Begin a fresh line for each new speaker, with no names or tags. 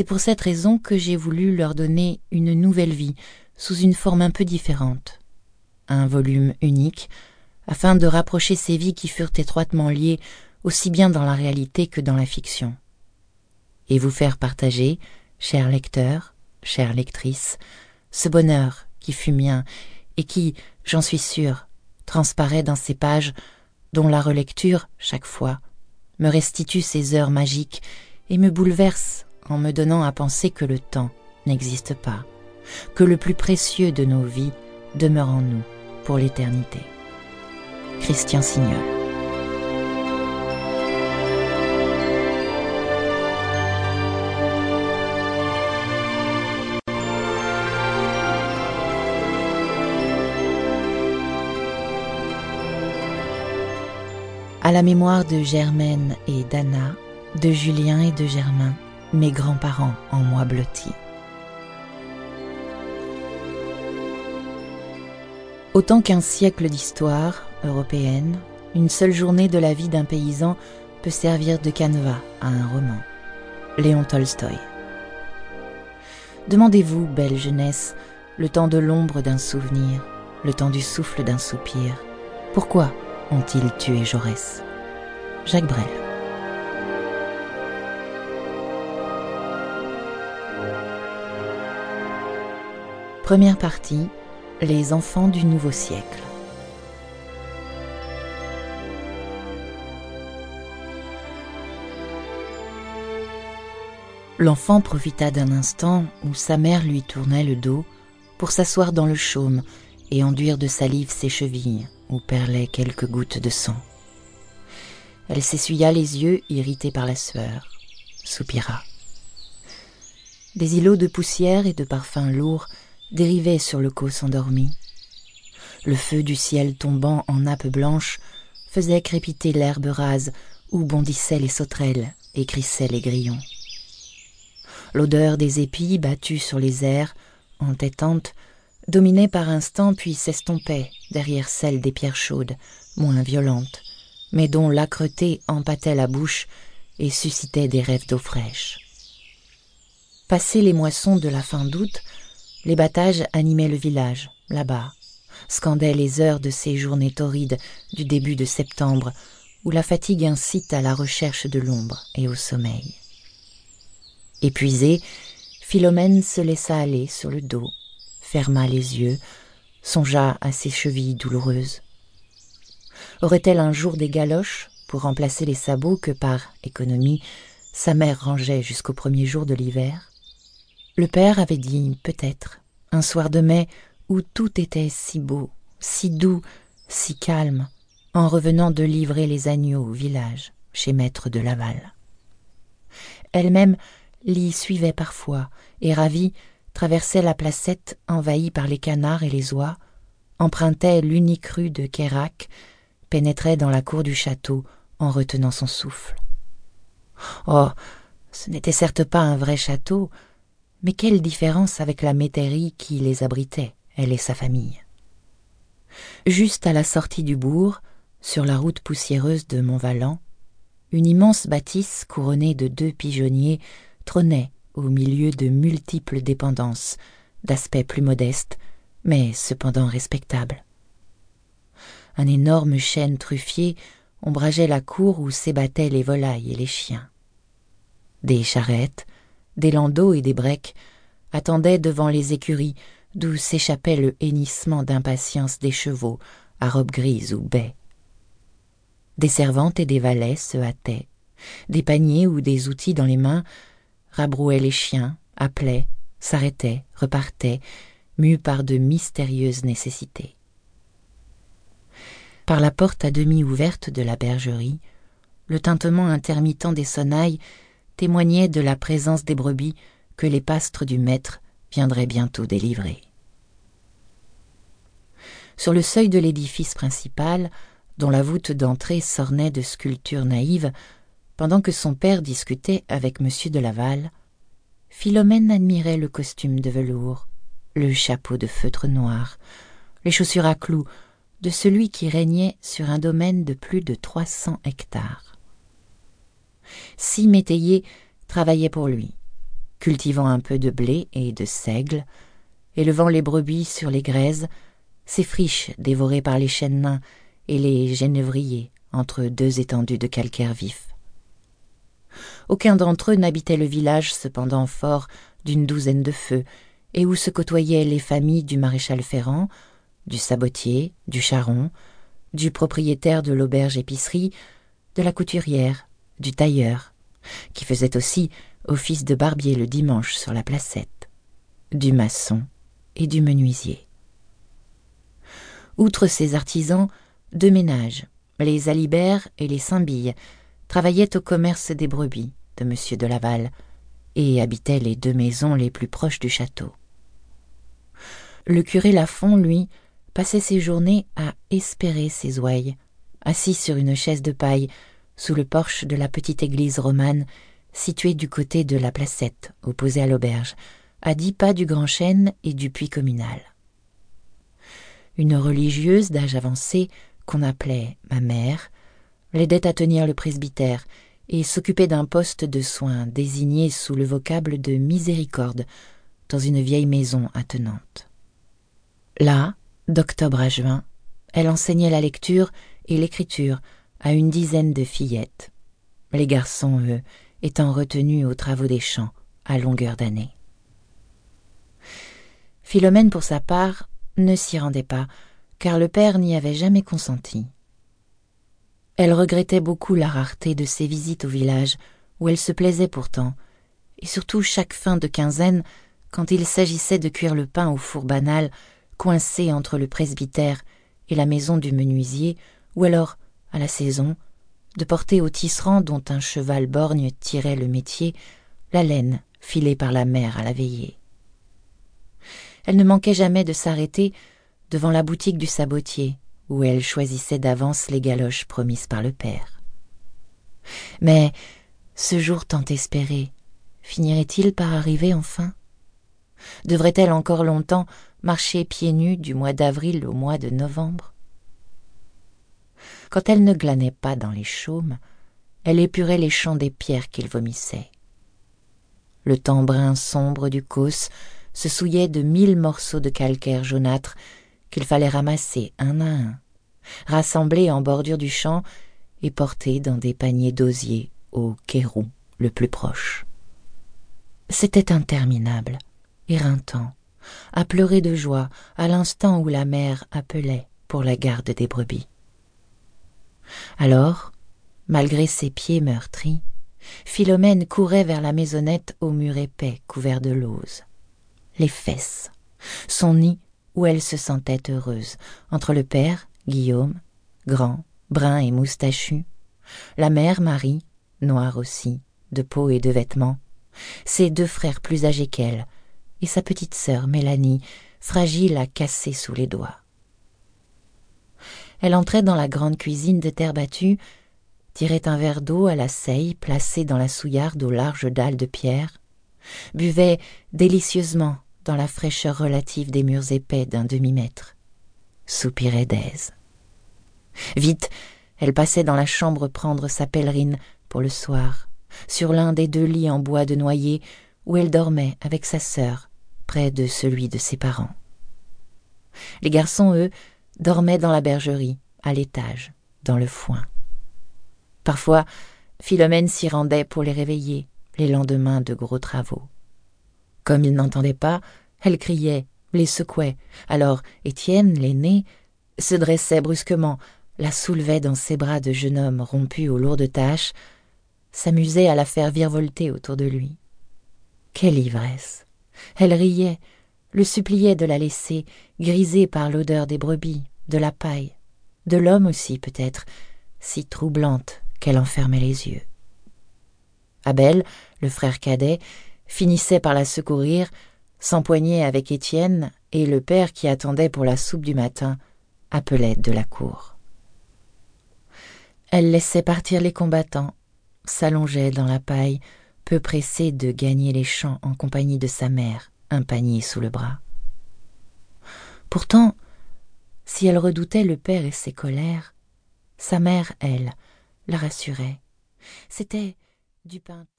C'est pour cette raison que j'ai voulu leur donner une nouvelle vie sous une forme un peu différente. Un volume unique, afin de rapprocher ces vies qui furent étroitement liées aussi bien dans la réalité que dans la fiction. Et vous faire partager, chers lecteurs, chères lectrices, ce bonheur qui fut mien et qui, j'en suis sûre, transparaît dans ces pages dont la relecture, chaque fois, me restitue ces heures magiques et me bouleverse en me donnant à penser que le temps n'existe pas, que le plus précieux de nos vies demeure en nous pour l'éternité. Christian Signol À la mémoire de Germaine et d'Anna, de Julien et de Germain, mes grands-parents en moi blotti. Autant qu'un siècle d'histoire européenne, une seule journée de la vie d'un paysan peut servir de canevas à un roman. Léon Tolstoï. Demandez-vous, belle jeunesse, le temps de l'ombre d'un souvenir, le temps du souffle d'un soupir. Pourquoi ont-ils tué Jaurès? Jacques Brel. Première partie Les enfants du nouveau siècle. L'enfant profita d'un instant où sa mère lui tournait le dos pour s'asseoir dans le chaume et enduire de salive ses chevilles où perlaient quelques gouttes de sang. Elle s'essuya les yeux, irritée par la sueur, soupira. Des îlots de poussière et de parfums lourds dérivaient sur le cos endormi. Le feu du ciel tombant en nappe blanche faisait crépiter l'herbe rase où bondissaient les sauterelles et crissaient les grillons. L'odeur des épis battus sur les airs, entêtante, dominait par instants puis s'estompait derrière celle des pierres chaudes, moins violentes, mais dont l'âcreté empâtait la bouche et suscitait des rêves d'eau fraîche. Passées les moissons de la fin d'août, les battages animaient le village, là-bas, scandaient les heures de ces journées torrides du début de septembre, où la fatigue incite à la recherche de l'ombre et au sommeil. Épuisée, Philomène se laissa aller sur le dos, ferma les yeux, songea à ses chevilles douloureuses. Aurait-elle un jour des galoches pour remplacer les sabots que, par économie, sa mère rangeait jusqu'au premier jour de l'hiver? Le père avait dit peut-être, un soir de mai où tout était si beau, si doux, si calme, en revenant de livrer les agneaux au village, chez maître de Laval. Elle-même l'y suivait parfois, et ravie, traversait la placette envahie par les canards et les oies, empruntait l'unique rue de Kérac, pénétrait dans la cour du château en retenant son souffle. Oh. Ce n'était certes pas un vrai château, mais quelle différence avec la métairie qui les abritait, elle et sa famille? Juste à la sortie du bourg, sur la route poussiéreuse de Montvalent, une immense bâtisse couronnée de deux pigeonniers trônait au milieu de multiples dépendances, d'aspect plus modeste, mais cependant respectable un énorme chêne truffier ombrageait la cour où s'ébattaient les volailles et les chiens. Des charrettes, des landaux et des brecs attendaient devant les écuries d'où s'échappait le hennissement d'impatience des chevaux à robes grises ou baies. Des servantes et des valets se hâtaient, des paniers ou des outils dans les mains, rabrouaient les chiens, appelaient, s'arrêtaient, repartaient, mus par de mystérieuses nécessités. Par la porte à demi ouverte de la bergerie, le tintement intermittent des sonnailles témoignait de la présence des brebis que les pastres du maître viendraient bientôt délivrer. Sur le seuil de l'édifice principal, dont la voûte d'entrée s'ornait de sculptures naïves, pendant que son père discutait avec M. de Laval, Philomène admirait le costume de velours, le chapeau de feutre noir, les chaussures à clous de celui qui régnait sur un domaine de plus de trois cents hectares. Six métayers travaillaient pour lui. cultivant un peu de blé et de seigle, élevant les brebis sur les grèzes, ses friches dévorées par les chênes nains et les genévriers entre deux étendues de calcaire vif. Aucun d'entre eux n'habitait le village cependant fort d'une douzaine de feux, et où se côtoyaient les familles du maréchal Ferrand, du sabotier, du charron, du propriétaire de l'auberge épicerie, de la couturière, du tailleur, qui faisait aussi office de barbier le dimanche sur la placette, du maçon et du menuisier. Outre ces artisans, deux ménages, les Alibert et les Saint-Billes, travaillaient au commerce des brebis de M. de Laval et habitaient les deux maisons les plus proches du château. Le curé Lafont, lui, passait ses journées à espérer ses ouailles, assis sur une chaise de paille sous le porche de la petite église romane située du côté de la placette, opposée à l'auberge, à dix pas du grand chêne et du puits communal. Une religieuse d'âge avancé, qu'on appelait ma mère, l'aidait à tenir le presbytère et s'occupait d'un poste de soins désigné sous le vocable de miséricorde dans une vieille maison attenante. Là, d'octobre à juin, elle enseignait la lecture et l'écriture à une dizaine de fillettes, les garçons, eux, étant retenus aux travaux des champs à longueur d'année. Philomène, pour sa part, ne s'y rendait pas, car le père n'y avait jamais consenti. Elle regrettait beaucoup la rareté de ses visites au village, où elle se plaisait pourtant, et surtout chaque fin de quinzaine, quand il s'agissait de cuire le pain au four banal, coincé entre le presbytère et la maison du menuisier, ou alors, à la saison, de porter au tisserand dont un cheval borgne tirait le métier, la laine filée par la mère à la veillée. Elle ne manquait jamais de s'arrêter devant la boutique du sabotier, où elle choisissait d'avance les galoches promises par le père. Mais ce jour tant espéré finirait-il par arriver enfin? Devrait-elle encore longtemps marcher pieds nus du mois d'avril au mois de novembre? Quand elle ne glanait pas dans les chaumes, elle épurait les champs des pierres qu'il vomissait. Le temps sombre du causse se souillait de mille morceaux de calcaire jaunâtre qu'il fallait ramasser un à un, rassembler en bordure du champ et porter dans des paniers d'osier au Kérou le plus proche. C'était interminable, éreintant, à pleurer de joie à l'instant où la mère appelait pour la garde des brebis. Alors, malgré ses pieds meurtris, Philomène courait vers la maisonnette au mur épais couvert de lauze. Les fesses, son nid où elle se sentait heureuse, entre le père, Guillaume, grand, brun et moustachu, la mère Marie, noire aussi, de peau et de vêtements, ses deux frères plus âgés qu'elle, et sa petite sœur Mélanie, fragile à casser sous les doigts. Elle entrait dans la grande cuisine de terre battue, tirait un verre d'eau à la seille placée dans la souillarde aux larges dalles de pierre, buvait délicieusement dans la fraîcheur relative des murs épais d'un demi-mètre, soupirait d'aise. Vite, elle passait dans la chambre prendre sa pèlerine pour le soir, sur l'un des deux lits en bois de noyer où elle dormait avec sa sœur, près de celui de ses parents. Les garçons, eux, dormaient dans la bergerie, à l'étage, dans le foin. Parfois, Philomène s'y rendait pour les réveiller, les lendemains de gros travaux. Comme ils n'entendaient pas, elle criait, les secouait. Alors Étienne, l'aîné, se dressait brusquement, la soulevait dans ses bras de jeune homme rompu aux lourdes tâches, s'amusait à la faire virevolter autour de lui. Quelle ivresse Elle riait, le suppliait de la laisser, grisée par l'odeur des brebis, de la paille, de l'homme aussi peut-être, si troublante qu'elle enfermait les yeux. Abel, le frère cadet, finissait par la secourir, s'empoignait avec Étienne, et le père qui attendait pour la soupe du matin appelait de la cour. Elle laissait partir les combattants, s'allongeait dans la paille, peu pressée de gagner les champs en compagnie de sa mère, un panier sous le bras. Pourtant, si elle redoutait le père et ses colères, sa mère, elle, la rassurait. C'était du pain